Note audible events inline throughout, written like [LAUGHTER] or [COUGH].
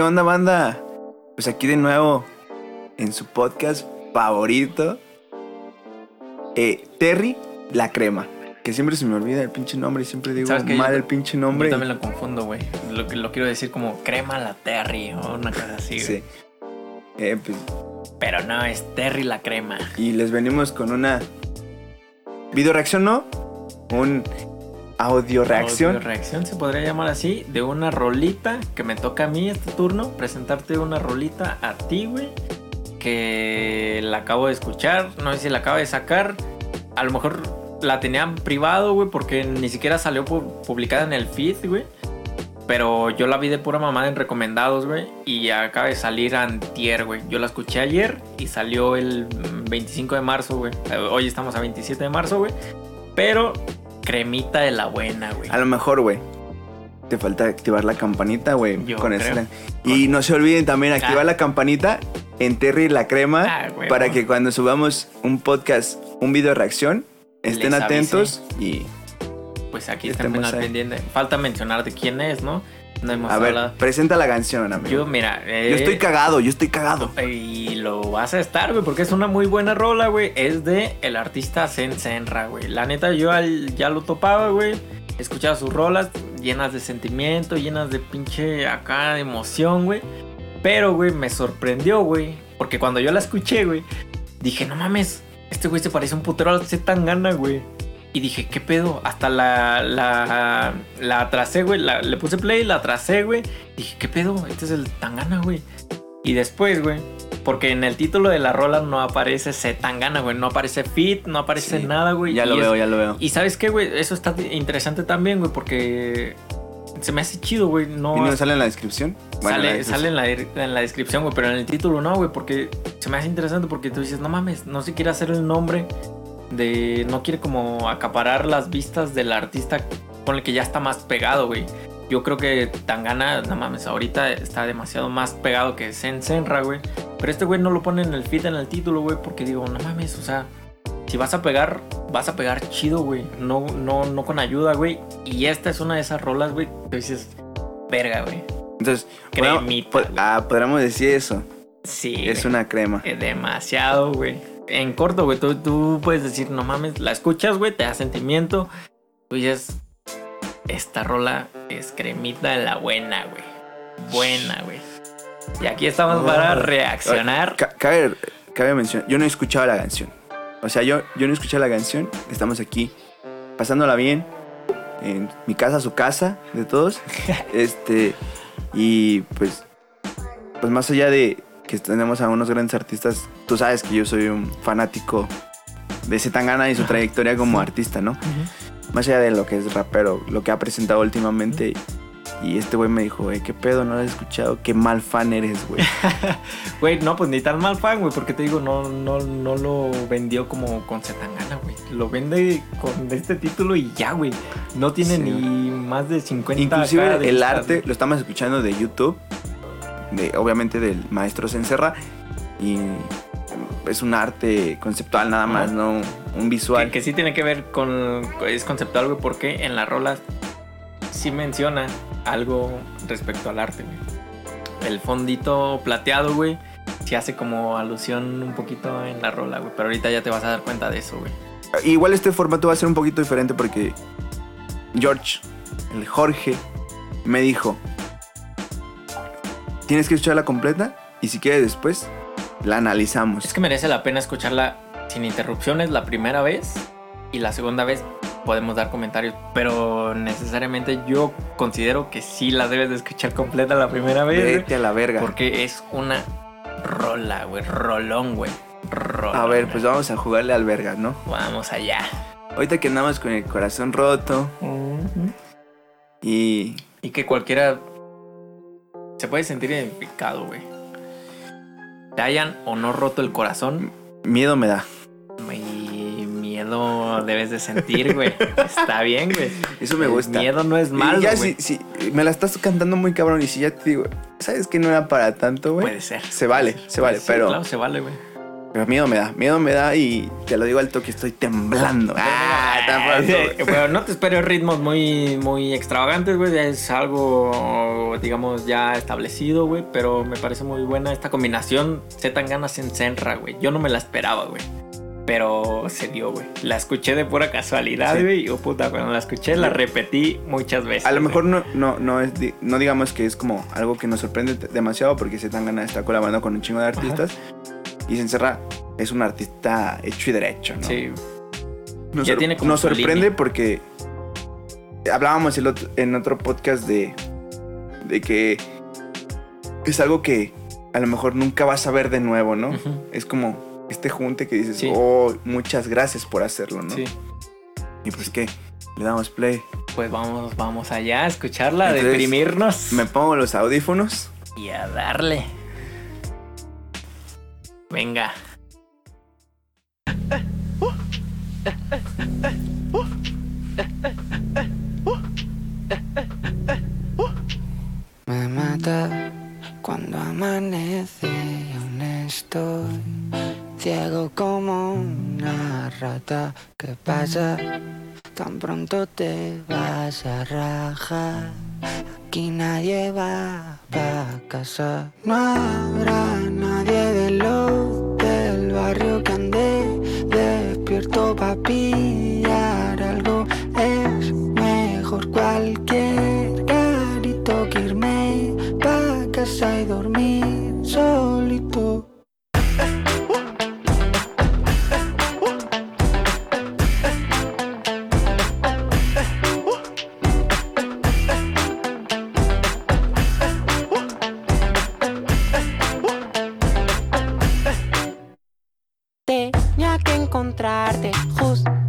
¿qué onda, banda? Pues aquí de nuevo en su podcast favorito, eh, Terry la crema. Que siempre se me olvida el pinche nombre y siempre digo mal Yo- el pinche Yo nombre. también lo confundo, güey. Lo, lo quiero decir como crema la Terry o una cosa así, güey. Sí. Eh, pues, Pero no, es Terry la crema. y les venimos con una video reacción, ¿no? Un audio reacción. Audio reacción se podría llamar así, de una rolita que me toca a mí este turno, presentarte una rolita a ti, güey, que la acabo de escuchar, no sé si la acabo de sacar, a lo mejor la tenían privado, güey, porque ni siquiera salió pu- publicada en el feed, güey. Pero yo la vi de pura mamada en recomendados, güey. Y acaba de salir antier, güey. Yo la escuché ayer y salió el mm, 25 de marzo, güey. Eh, Hoy estamos a 27 de marzo, güey. Pero cremita de la buena, güey. A lo mejor, güey. Te falta activar la campanita, güey. Con creo. ese- Y no se olviden también activar Ah. la campanita en Terry la crema Ah, güey, para güey. que cuando subamos un podcast, un video reacción, estén Les atentos y Pues aquí Estemos estamos al ahí. pendiente. Falta mencionar de quién es, ¿no? No hemos a ver, hablado. presenta la canción, amigo. Yo, mira. eh, Yo estoy cagado, yo estoy cagado. Y lo vas a estar, güey, porque es una muy buena rola, güey. Es de el artista Zen Senra, güey. La neta, yo al- ya lo topaba, güey. Escuchaba sus rolas llenas de sentimiento, llenas de pinche acá de emoción, güey. Pero, güey, me sorprendió, güey. Porque cuando yo la escuché, güey, dije, no mames, este güey se parece un putero al Z Tangana, güey. Y dije, ¿qué pedo? Hasta la, la, la atrasé, güey. La- le puse play, la atrasé, güey. Dije, ¿qué pedo? Este es el Tangana, güey. Y después, güey, porque en el título de la rola no aparece Z Tangana, güey. No aparece Fit, no aparece Sí. nada, güey. Ya Y lo es- veo, ya lo veo. Y sabes qué, güey, eso está interesante también, güey, porque se me hace chido, güey. No, ¿Y no sale en la descripción? Bueno, sale, la sale en, la, en la descripción, güey, pero en el título no, güey, porque se me hace interesante porque tú dices, no mames, no se quiere hacer el nombre de. No quiere como acaparar las vistas del artista con el que ya está más pegado, güey. Yo creo que Tangana, no mames, ahorita está demasiado más pegado que Zen Senra, güey. Pero este güey no lo pone en el feed, en el título, güey, porque digo, no mames, o sea, si vas a pegar, vas a pegar chido, güey. No, no, no con ayuda, güey. Y esta es una de esas rolas, güey, que dices, verga, güey. Entonces, Cremita, güey. ah, podríamos decir eso. Sí. Es güey. una crema. Demasiado, güey. En corto, güey, tú, tú puedes decir, no mames, la escuchas, güey, te da sentimiento. Tú dices, esta rola es cremita de la buena, güey. Buena, güey. Y aquí estamos para reaccionar. Ca- Cabe, cabe mencionar, yo no he escuchado la canción. O sea, yo, yo no he escuchado la canción. Estamos aquí pasándola bien. En mi casa, su casa, de todos. [LAUGHS] este. Y pues. Pues más allá de que tenemos a unos grandes artistas, tú sabes que yo soy un fanático de Zetangana y su trayectoria como artista, ¿no? Más allá de lo que es rapero, lo que ha presentado últimamente. Y este güey me dijo, güey, ¿qué pedo? ¿No lo has escuchado? Qué mal fan eres, güey. [LAUGHS] Güey, no, pues ni tan mal fan, güey, porque te digo, no, no, no lo vendió como con Zetangana, güey. Lo vende con este título y ya, güey. No tiene Sí. ni más de 50 Inclusive el vistas, arte lo estamos escuchando de YouTube, de, obviamente del maestro Sencerra, y es un arte conceptual nada más, no un visual. Que, que sí tiene que ver con. Es conceptual, güey, porque en la rola sí menciona algo respecto al arte, güey. El fondito plateado, güey, sí hace como alusión un poquito en la rola, güey. Pero ahorita ya te vas a dar cuenta de eso, güey. Igual este formato va a ser un poquito diferente porque George, el Jorge, me dijo, tienes que escucharla completa y si quieres después la analizamos. Es que merece la pena escucharla sin interrupciones la primera vez y la segunda vez podemos dar comentarios, pero necesariamente yo considero que sí la debes de escuchar completa la primera vez. Vete a la verga. Porque es una rola, güey. Rolón, güey. Rolón, A ver, pues vamos a jugarle al verga, ¿no? Vamos allá. Ahorita que andamos con el corazón roto y Y que cualquiera se puede sentir identificado, güey. te hayan o no roto el corazón, Miedo me da. y miedo debes de sentir, güey. Está bien, güey. Eso me El gusta. miedo no es Y malo, ya güey. si, si me la estás cantando muy cabrón y si ya te digo, ¿sabes que no era para tanto, güey? Puede ser. Se vale, se vale, pero, Claro, se vale, güey. Pero miedo me da, miedo me da y te lo digo al toque, estoy temblando. Ah, tan. Pero no te esperes ritmos muy, muy extravagantes, güey. Es algo, digamos, ya establecido, güey. Pero me parece muy buena esta combinación Z ganas en Senra, güey. Yo no me la esperaba, güey. Pero se dio, güey. La escuché de pura casualidad, Sí. güey. Y oh, puta, cuando la escuché la repetí muchas veces. A lo mejor no, no, no es no digamos que es como algo que nos sorprende demasiado porque Zetangana está colaborando con un chingo de artistas y se encerra es un artista hecho y derecho, ¿no? Sí, Nos, Ya tiene como nos sorprende línea. porque hablábamos el otro- en otro podcast de, de que es algo que a lo mejor nunca vas a ver de nuevo, ¿no? Es como este junte que dices, Sí. oh, muchas gracias por hacerlo, ¿no? sí. Y pues que le damos play. Pues vamos, vamos allá a escucharla, a deprimirnos Me pongo los audífonos. y a darle. Venga. Me mata cuando amanece y aún estoy ciego como una rata. ¿Qué pasa? Tan pronto te vas a rajar. Aquí nadie va pa' casa. No habrá nadie de encontrarte. Justo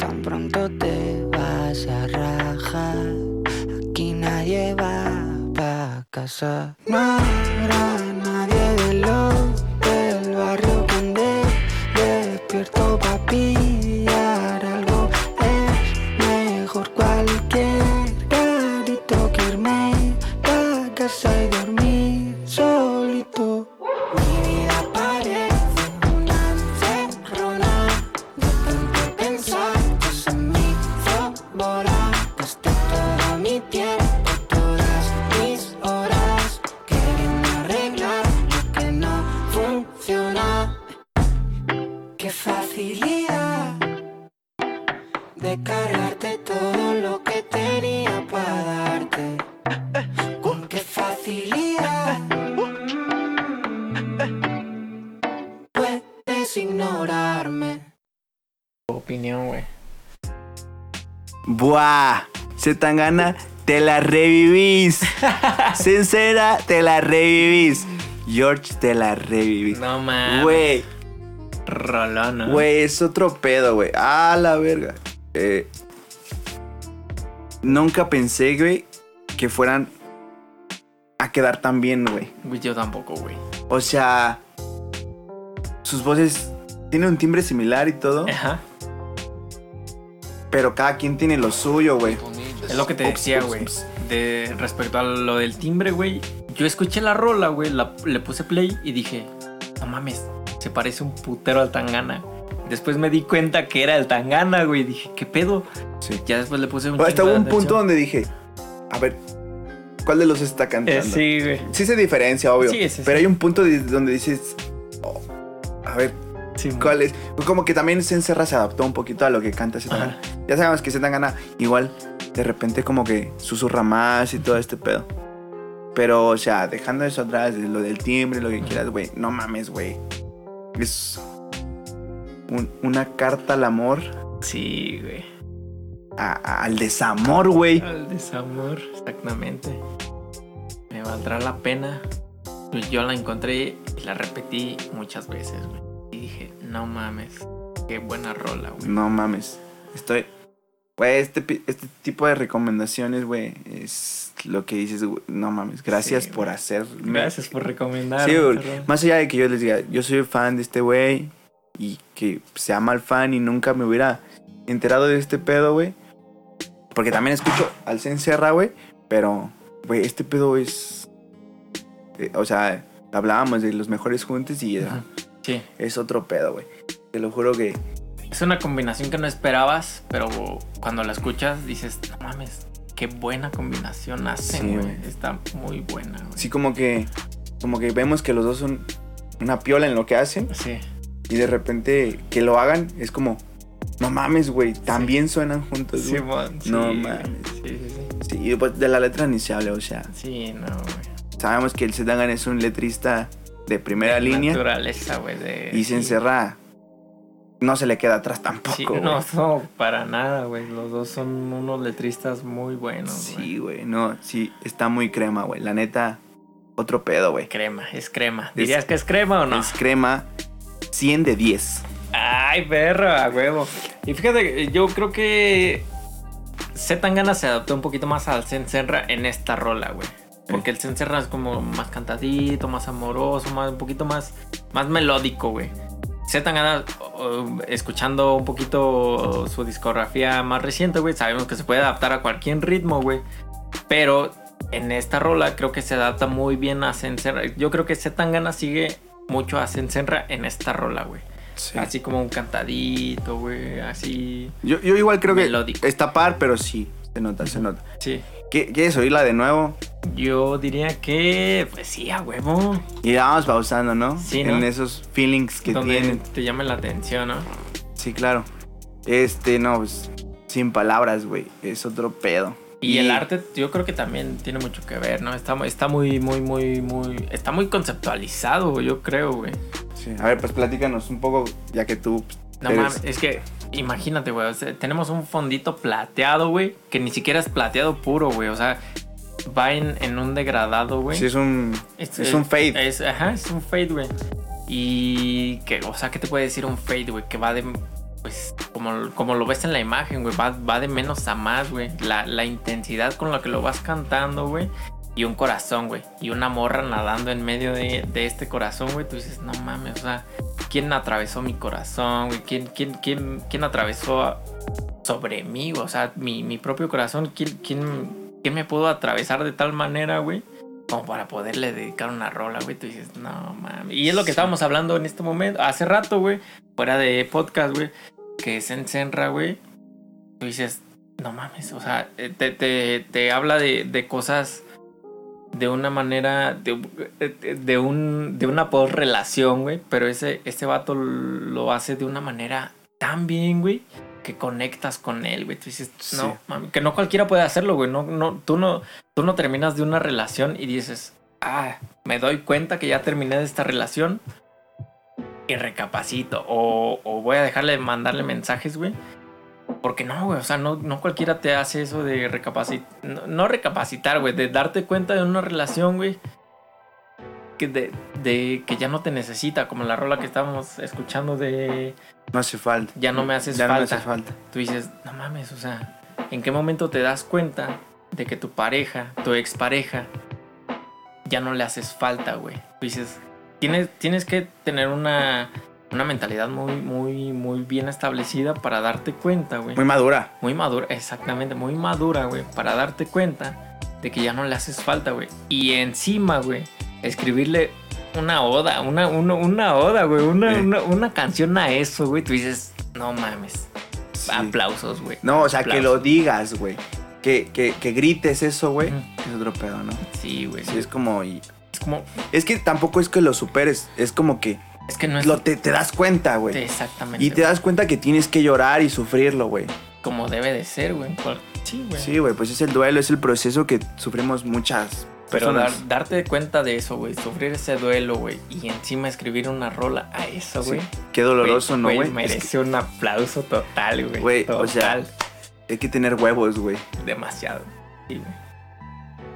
Tan pronto te vas a rajar. Aquí nadie va pa' casa. Buah, Zetangana, te la revivís. [LAUGHS] Sincera, te la revivís. George, te la revivís. No mames. Güey, Rolón, ¿no? güey, es otro pedo, güey. Ah, la verga. Eh, nunca pensé, güey, que fueran a quedar tan bien. Güey, Yo tampoco, güey. O sea, sus voces tienen un timbre similar y todo, Ajá. Pero cada quien tiene lo suyo, güey. Es lo que te decía, güey. De respecto a lo del timbre, güey. Yo escuché la rola, güey. Le puse play y dije, no mames, se parece un putero al Tangana. Después me di cuenta que era el Tangana, güey. Dije, ¿qué pedo? Sí. Ya después le puse un Hasta hubo un punto donde dije, a ver, ¿cuál de los está cantando? Eh, sí, güey. Sí se diferencia, obvio. Sí, sí, pero hay un punto de- donde dices, oh, a ver, ¿cuál es? Como que también se encerra, se adaptó un poquito a lo que canta Zetangana. Ya sabemos que Zetangana igual de repente como que susurra más y todo este pedo. Pero, o sea, dejando eso atrás, lo del timbre, lo que quieras, güey, no mames, güey. Es un- una carta al amor, Sí, güey. a- a- al desamor, güey. Al desamor, exactamente. Me valdrá la pena. Pues Yo la encontré y la repetí muchas veces, güey. Y dije, no mames, qué buena rola, güey. No mames. Estoy. Güey, este, pi- este tipo de recomendaciones, güey, es lo que dices, güey, no mames. Gracias Sí, por güey. hacer. Gracias por recomendar. Sí. Más allá de que yo les diga, yo soy fan de este güey y que sea mal fan y nunca me hubiera enterado de este pedo, güey. Porque también escucho al Serra, güey. Pero, güey, este pedo es. eh, o sea, hablábamos de los mejores juntos y. Sí, es otro pedo, güey. Te lo juro que. Es una combinación que no esperabas, pero cuando la escuchas dices, no mames, qué buena combinación hacen, Sí, güey. Está muy buena, güey. Sí, como que. Como que vemos que los dos son una piola en lo que hacen. Sí, Y de repente que lo hagan es como. No mames, güey. También suenan juntos, güey. Simón, No sí, mames. Sí, sí, sí. Sí, y pues de la letra ni se habla, o sea. Sí, no, güey. Sabemos que el Zetangana es un letrista de primera línea. Naturaleza, güey. De... Y se encerra. No se le queda atrás tampoco. Sí, no, [LAUGHS] no, para nada, güey. Los dos son unos letristas muy buenos, güey. Sí, güey. No, sí, está muy crema, güey. La neta, otro pedo, güey. Crema, es crema. ¿Dirías que es crema o no? Es crema 100 de 10. Ay, perro, a huevo. Y fíjate, yo creo que Zetangana se adaptó un poquito más al Senserra en esta rola, güey. Porque el Senserra es como más cantadito, más amoroso, más, un poquito más, más melódico, güey. Zetangana, uh, escuchando un poquito su discografía más reciente, güey, sabemos que se puede adaptar a cualquier ritmo, güey. Pero en esta rola creo que se adapta muy bien a Senserra. Yo creo que Zetangana sigue mucho a Senserra en esta rola, güey. Así como un cantadito, güey, así. Yo, yo igual creo Melódico. que está par, pero sí, se nota, se nota. Sí. ¿Qué- ¿Quieres oírla de nuevo? Yo diría que, pues sí, a huevo. Y vamos pausando, ¿no? Sí, ¿no? En esos feelings que donde tienen. te llame la atención, ¿no? Sí, claro. Este, no, pues, sin palabras, güey. Es otro pedo. Y, el arte, yo creo que también tiene mucho que ver, ¿no? Está, está muy, muy, muy, muy. Está muy conceptualizado, yo creo, güey. Sí. A ver, pues platícanos un poco, ya que tú. pues, No eres- mames, es que imagínate, güey. o sea, tenemos un fondito plateado, güey, que ni siquiera es plateado puro, güey. O sea, va en, en un degradado, güey. Sí, es un. Es, Es un fade. Es, ajá, es un fade, güey. Y que, o sea, ¿qué te puede decir un fade, güey? Que va de, pues, como, como lo ves en la imagen, güey, va, va de menos a más, güey. La, la intensidad con la que lo vas cantando, güey. Y un corazón, güey. Y una morra nadando en medio de, de este corazón, güey. Tú dices, no mames, o sea, ¿quién atravesó mi corazón, güey? ¿Quién, quién, quién, quién atravesó sobre mí, güey? O sea, mi, mi propio corazón, ¿quién, quién, quién me pudo atravesar de tal manera, güey? como para poderle dedicar una rola, güey. Tú dices, no mames. Y es lo que estábamos hablando en este momento, hace rato, güey, fuera de podcast, güey, que es en Senra, güey. Tú dices, no mames, o sea, eh, te, te, te habla de, de cosas de una manera, de, de, un, de una post-relación, güey, pero ese, ese vato lo hace de una manera tan bien, güey, que conectas con él, güey. Tú dices, no, Sí. mami, que no cualquiera puede hacerlo, güey. No, no, tú no, tú no terminas de una relación y dices, ah, me doy cuenta que ya terminé de esta relación y recapacito. O, o voy a dejarle de mandarle mensajes, güey. Porque no, güey, o sea, no, no cualquiera te hace eso de recapacitar, no, no recapacitar, güey, de darte cuenta de una relación, güey, que, de, de que ya no te necesita, como la rola que estábamos escuchando de No hace falta. ya no me haces Ya no me falta. hace falta. Tú dices, no mames, o sea, ¿en qué momento te das cuenta de que tu pareja, tu expareja, ya no le haces falta, güey? Tú dices, tienes, tienes que tener una, una mentalidad muy, muy, muy bien establecida para darte cuenta, güey. Muy madura. Muy madura, exactamente, muy madura, güey, para darte cuenta de que ya no le haces falta, güey. Y encima, güey, escribirle una oda, una, una, una oda, güey, una, una, una canción a eso, güey. Tú dices, no mames. Sí. Aplausos, güey. No, o sea, que lo digas, güey. Que, que, que grites eso, güey. Es otro pedo, ¿no? Sí, güey. Sí, es como... y- Es como, Es que tampoco es que lo superes. Es como que es que no es lo, te, te das cuenta, güey. exactamente Y te das cuenta que tienes que llorar y sufrirlo, güey. como debe de ser, güey. Sí, güey. Sí, güey, pues es el duelo, es el proceso que sufrimos muchas Pero dar- darte cuenta de eso, güey, sufrir ese duelo, güey, y encima escribir una rola a eso, Sí. güey. Qué doloroso, ¿no, Güey? Es, Merece un aplauso total, güey. Güey, o sea- hay que tener huevos, güey. demasiado. Sí, güey.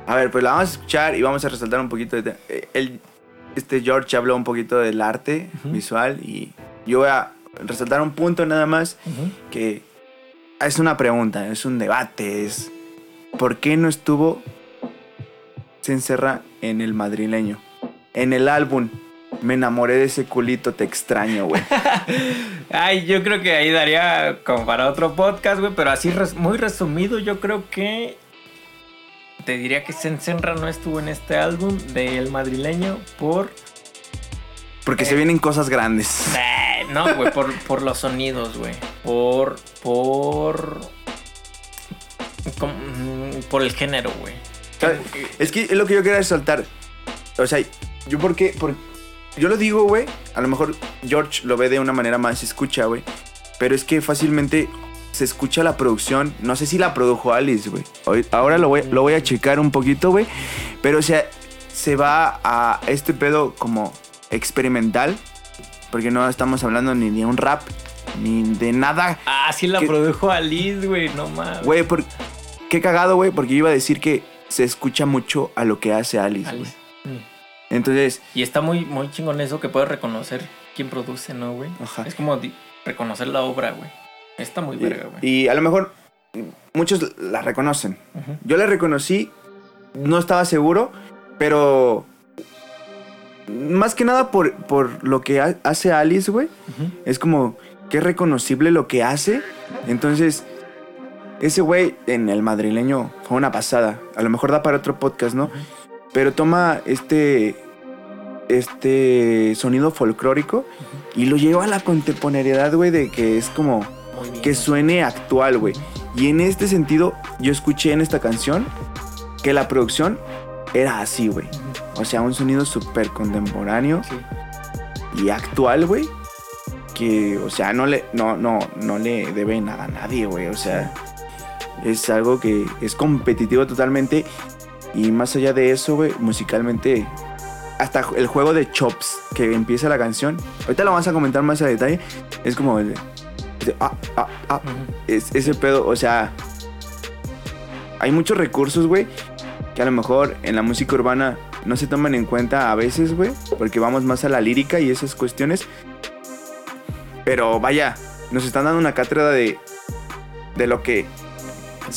A ver, pues la vamos a escuchar y vamos a resaltar un poquito de... eh, El, este George habló un poquito del arte visual y yo voy a resaltar un punto nada más que es una pregunta, es un debate, es ¿por qué no estuvo se encerra en el madrileño? En el álbum me enamoré de ese culito, te extraño, güey. [LAUGHS] Ay, yo creo que ahí daría como para otro podcast, güey, pero así res- muy resumido, yo creo que te diría que Sensenra no estuvo en este álbum del madrileño por Porque se vienen cosas grandes. Eh, no, güey, por, por los sonidos, güey. Por. Por. mm, por el género, güey. ¿Sabes? Es que es lo que yo quería resaltar. O sea, yo porque, por, yo lo digo, güey. A lo mejor George lo ve de una manera más escucha, güey. Pero es que fácilmente se escucha la producción. No sé si la produjo Alice, güey. Hoy- Ahora lo voy, lo voy a checar un poquito, güey. Pero o sea, se va a este pedo como experimental. Porque no estamos hablando ni de un rap, ni de nada. Ah, sí la produjo Alice, güey, no mames. Güey, por... qué cagado, güey. Porque yo iba a decir que se escucha mucho a lo que hace Alice, güey. Mm. Entonces, Y está muy, muy chingón eso que puedes reconocer quién produce, ¿no, güey? Ajá. Es como reconocer la obra, güey. Está muy verga, güey. Y, a lo mejor muchos la reconocen. Yo la reconocí, no estaba seguro, pero más que nada por, por lo que ha- hace Alice, güey. Es como que es reconocible lo que hace. Entonces, ese güey en el madrileño fue una pasada. A lo mejor da para otro podcast, ¿no? Pero toma este este sonido folclórico y lo lleva a la contemporaneidad, güey, de que es como que suene actual, güey. Y en este sentido, yo escuché en esta canción que la producción era así, güey. O sea, un sonido súper contemporáneo Sí. y actual, güey. Que, o sea, no le, no, no, no le debe nada a nadie, güey. O sea, es algo que es competitivo totalmente. Y más allá de eso, güey, musicalmente, hasta el juego de chops que empieza la canción, ahorita lo vamos a comentar más a detalle, es como el ah, ah, ah, es, ese pedo, o sea, hay muchos recursos, güey, que a lo mejor en la música urbana no se toman en cuenta a veces, güey, porque vamos más a la lírica y esas cuestiones. Pero vaya, nos están dando una cátedra de, de lo que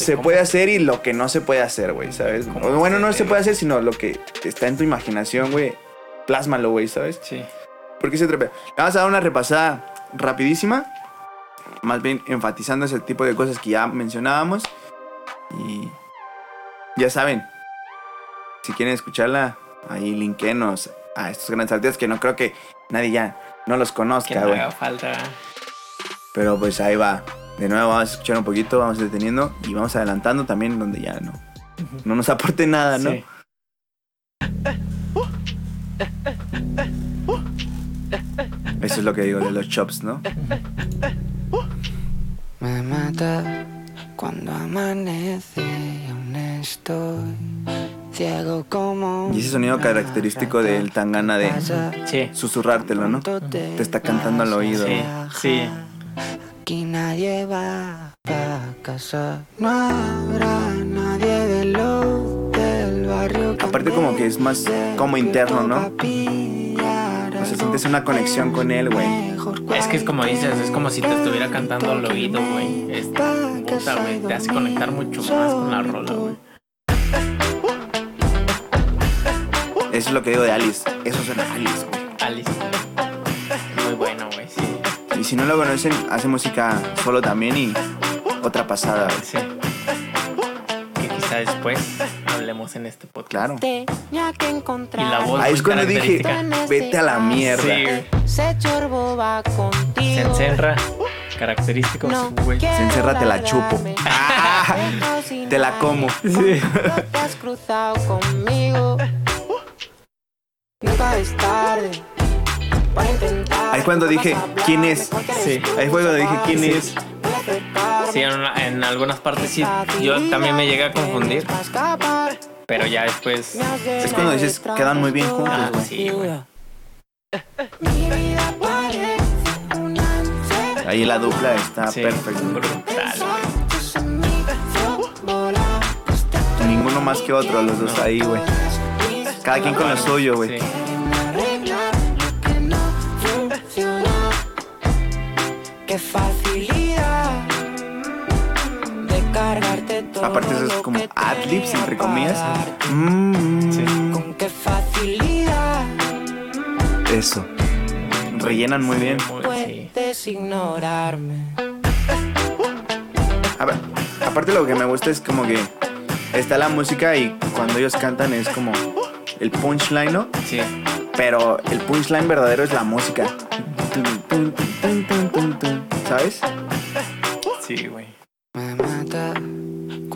se cómo- puede hacer y lo que no se puede hacer, güey, ¿sabes? Bueno, no se puede hacer, sino lo que está en tu imaginación, güey. Plásmalo, güey, ¿sabes? Sí. ¿Por qué se trepea? Vamos a dar una repasada rapidísima. Más bien enfatizando ese tipo de cosas que ya mencionábamos. Y ya saben, si quieren escucharla, ahí linkenos a estos grandes artistas que no creo que nadie ya no los conozca, no güey. haga falta. Pero pues ahí va. De nuevo vamos a escuchar un poquito, vamos deteniendo y vamos adelantando también donde ya no, no nos aporte nada, ¿no? Sí. Eso es lo que digo de los chops, ¿no? Me mata cuando amanece y aún estoy ciego como. Y ese sonido característico del tangana de susurrártelo, ¿no? Te está cantando al oído. Sí, sí. Aquí nadie va pa' casa. No habrá nadie de los del barrio. Aparte como que es más como interno, ¿no? O sea, sientes una conexión con él, güey. Es que es como dices, es como si te estuviera cantando al oído, güey. Es puta, güey. Te hace conectar mucho más con la rola, güey. Eso es lo que digo de Alice. Eso suena a Alice, güey. Alice. Si no lo conocen, hace música solo también y otra pasada. Sí. Que quizá después hablemos en este podcast. Claro. Tenía que encontrar. Y la voz Ahí es cuando dije, característica. vete a la mierda. Se chorbo va contigo. Se encerra. Característico, No güey. Se encerra, te la chupo. Ah, [LAUGHS] te la como. Sí. No te has cruzado conmigo. Nunca es tarde para intentar. Ahí cuando dije, ¿quién es? Sí. Ahí fue cuando dije, ¿quién es? Sí, en, en algunas partes sí. Yo también me llegué a confundir. Pero ya después. Es cuando dices, quedan muy bien juntos, Ah, güey. sí, güey. Ahí la dupla está Sí, perfecta. brutal, güey. Ninguno más que otro, los dos ahí, güey. Cada quien con lo suyo, güey. Sí. Qué facilidad de cargarte todo. Aparte eso es como adlibs, entre comillas. Mm, Sí. Con qué facilidad Eso. Rellenan muy bien. Sí. puedes ignorarme. A ver, aparte lo que me gusta es como que está la música y cuando ellos cantan es como el punchline, ¿no? Sí. Pero el punchline verdadero es la música. ¿Sabes? Sí, güey.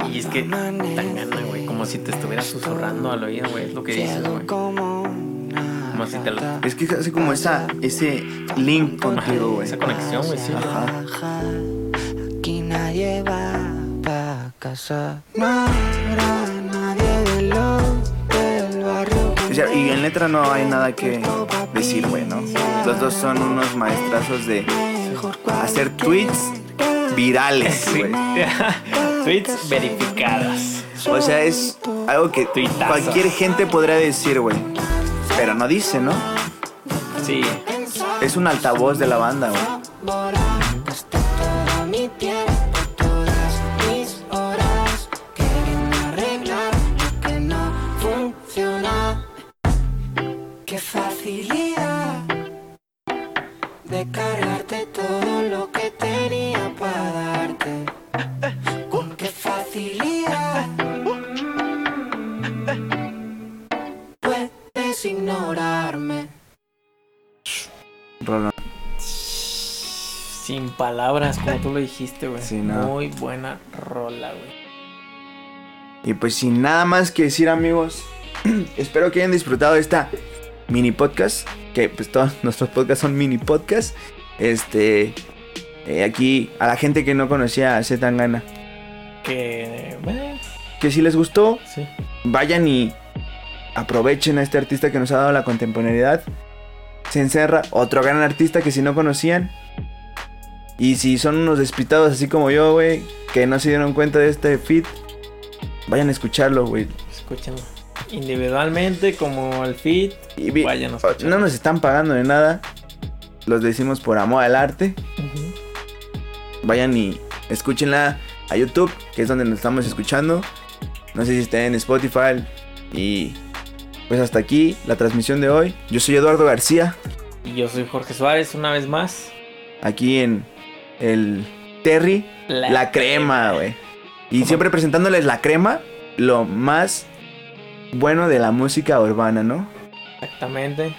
Y es que tan gana, güey. Como si te estuviera susurrando al oído, güey. Es lo que dices, güey. como si te lo-. Es que hace como esa, ese link contigo, güey. Esa conexión, güey, sí. Ajá. Baja, Aquí nadie va pa' casa. No habrá nadie de los del barrio. que O sea, y en letra no hay nada que decir, güey, ¿no? Los dos son unos maestrazos de hacer tweets virales, [LAUGHS] Sí. [LAUGHS] Tweets verificadas. O sea, es algo que Tuitazos. cualquier gente podría decir, güey. Pero no dice, ¿no? Sí. Es un altavoz de la banda, güey. Puedes ignorarme. Rola. Sin palabras, como tú lo dijiste, güey. Sí, no. Muy buena rola, güey. Y pues sin nada más que decir, amigos, [CLEARS THROAT] espero que hayan disfrutado de esta mini podcast. Que pues todos nuestros podcasts son mini podcasts. Este. eh, aquí a la gente que no conocía a Zetangana. Que. bueno, Que si les gustó, sí. Vayan y aprovechen a este artista que nos ha dado la contemporaneidad. Se encerra otro gran artista que si no conocían. Y si son unos despistados así como yo, güey, que no se dieron cuenta de este feed, vayan a escucharlo, güey. Escúchenlo. Individualmente, como el feed. Y vi- Vayan a escucharlo. no nos están pagando de nada. Los decimos por amor al arte. Vayan y escúchenla a YouTube, que es donde nos estamos escuchando. No sé si estén en Spotify. Y pues hasta aquí la transmisión de hoy. Yo soy Eduardo García, Y yo soy Jorge Suárez, una vez más. aquí en el Terry, la, crema, güey. Y ¿Cómo? siempre presentándoles la crema, lo más bueno de la música urbana, ¿no? Exactamente.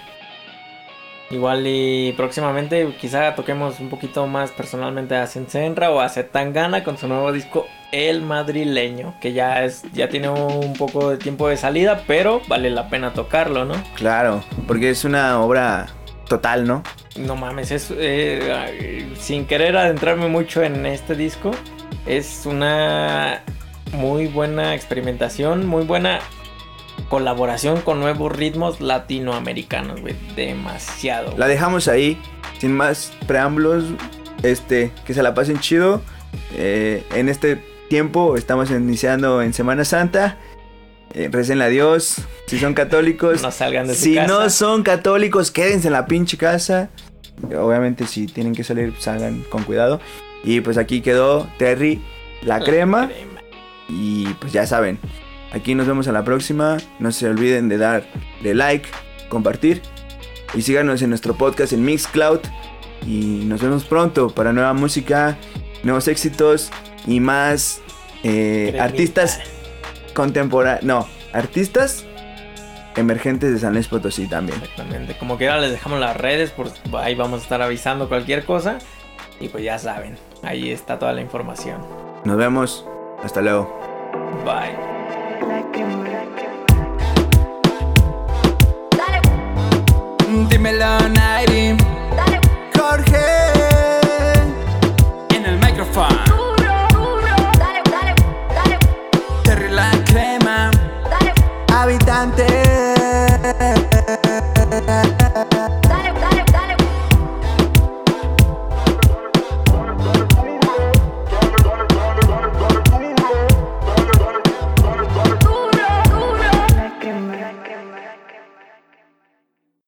Igual y próximamente quizá toquemos un poquito más personalmente a Sensenra o a Zetangana con su nuevo disco El Madrileño, que ya es ya tiene un poco de tiempo de salida, pero vale la pena tocarlo, ¿no? Claro, porque es una obra total, ¿no? No mames, es eh, sin querer adentrarme mucho en este disco, es una muy buena experimentación, muy buena colaboración con nuevos ritmos latinoamericanos, güey, demasiado. La dejamos ahí, sin más preámbulos. Este, que se la pasen chido. Eh, en este tiempo estamos iniciando en Semana Santa. Eh, recenle a Dios. Si son católicos. No salgan de su si casa. no son católicos, quédense en la pinche casa. Obviamente, si tienen que salir, salgan con cuidado. Y pues aquí quedó Terry, la, crema. crema. Y pues ya saben, aquí nos vemos a la próxima. No se olviden de darle like, compartir. Y síganos en nuestro podcast en Mixcloud. Y nos vemos pronto para nueva música, nuevos éxitos y más eh, artistas contemporáneos. No, artistas emergentes de San Luis Potosí también. Exactamente. Como quiera les dejamos las redes, por ahí vamos a estar avisando cualquier cosa. Y pues ya saben, ahí está toda la información. Nos vemos. Hasta luego. Bye.